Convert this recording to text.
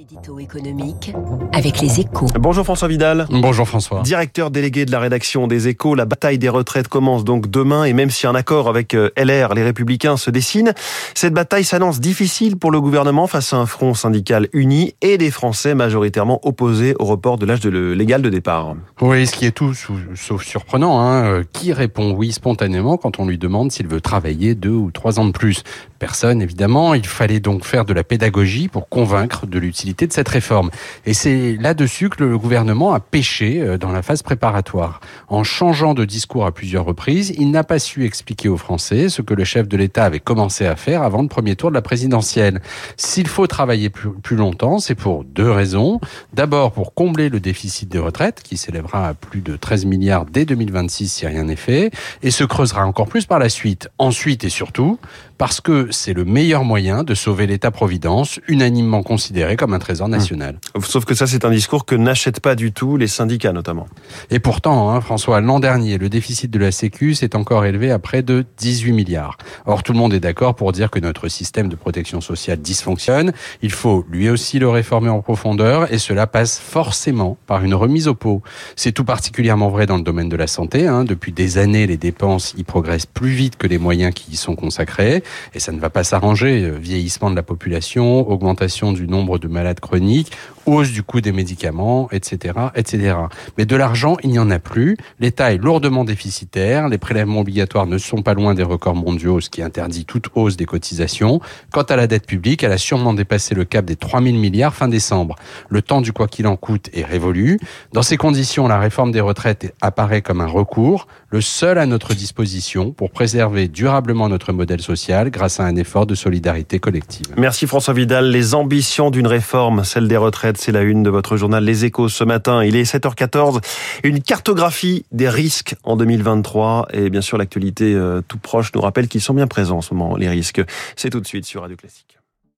L'édito économique avec les échos. Bonjour François Vidal. Bonjour François. Directeur délégué de la rédaction des échos, la bataille des retraites commence donc demain et même si un accord avec euh, LR, les Républicains, se dessine, cette bataille s'annonce difficile pour le gouvernement face à un front syndical uni et des Français majoritairement opposés au report de l'âge de légal de départ. Oui, ce qui est tout sauf surprenant. Hein. Euh, qui répond oui spontanément quand on lui demande s'il veut travailler deux ou trois ans de plus Personne, évidemment. Il fallait donc faire de la pédagogie pour convaincre de l'utilité de cette réforme. Et c'est là-dessus que le gouvernement a pêché euh, dans la phase préparatoire. En changeant de discours à plusieurs reprises, il n'a pas su expliquer aux Français ce que le chef de l'État avait commencé à faire avant le premier tour de la présidentielle. S'il faut travailler plus, longtemps, c'est pour deux raisons. D'abord pour combler le déficit des retraites, qui s'élèvera à plus de 13 milliards dès 2026 si rien n'est fait, et se creusera encore plus par la suite. Ensuite et surtout, parce que c'est le meilleur moyen de sauver l'État-providence, unanimement considéré comme un trésor hum. national. Sauf que ça, c'est un discours que n'achètent pas du tout les syndicats, notamment. Et pourtant, hein, François, l'an dernier, le déficit de la Sécu s'est encore élevé à près de 18 milliards. Or, tout le monde est d'accord pour dire que notre système de protection sociale dysfonctionne. Il faut lui aussi le réformer en profondeur et cela passe forcément par une remise au pot. C'est tout particulièrement vrai dans le domaine de la santé. Hein. Depuis des années, les dépenses y progressent plus vite que les moyens qui y sont consacrés et ça ne va pas s'arranger. Vieillissement de la population, augmentation du nombre de malades chroniques, hausse du coût des médicaments, etc., etc. Mais de l'argent, il n'y en a plus. L'État est lourdement déficitaire. Les prélèvements obligatoires ne sont pas loin des records mondiaux, ce qui interdit toute hausse des cotisations. Quant à la dette publique, elle a sûrement dépassé le cap des 3 000 milliards fin décembre. Le temps du quoi qu'il en coûte est révolu. Dans ces conditions, la réforme des retraites apparaît comme un recours, le seul à notre disposition pour préserver durablement notre modèle social grâce à un effort de solidarité collective. Merci François Vidal. Les ambitions d'une réforme, celle des retraites, c'est la une de votre journal Les Échos ce matin. Il est 7h14. Une cartographie des risques en 2023. Et bien sûr, l'actualité euh, tout proche nous rappelle qu'ils sont bien présents en ce moment, les risques. C'est tout de suite sur Radio Classique.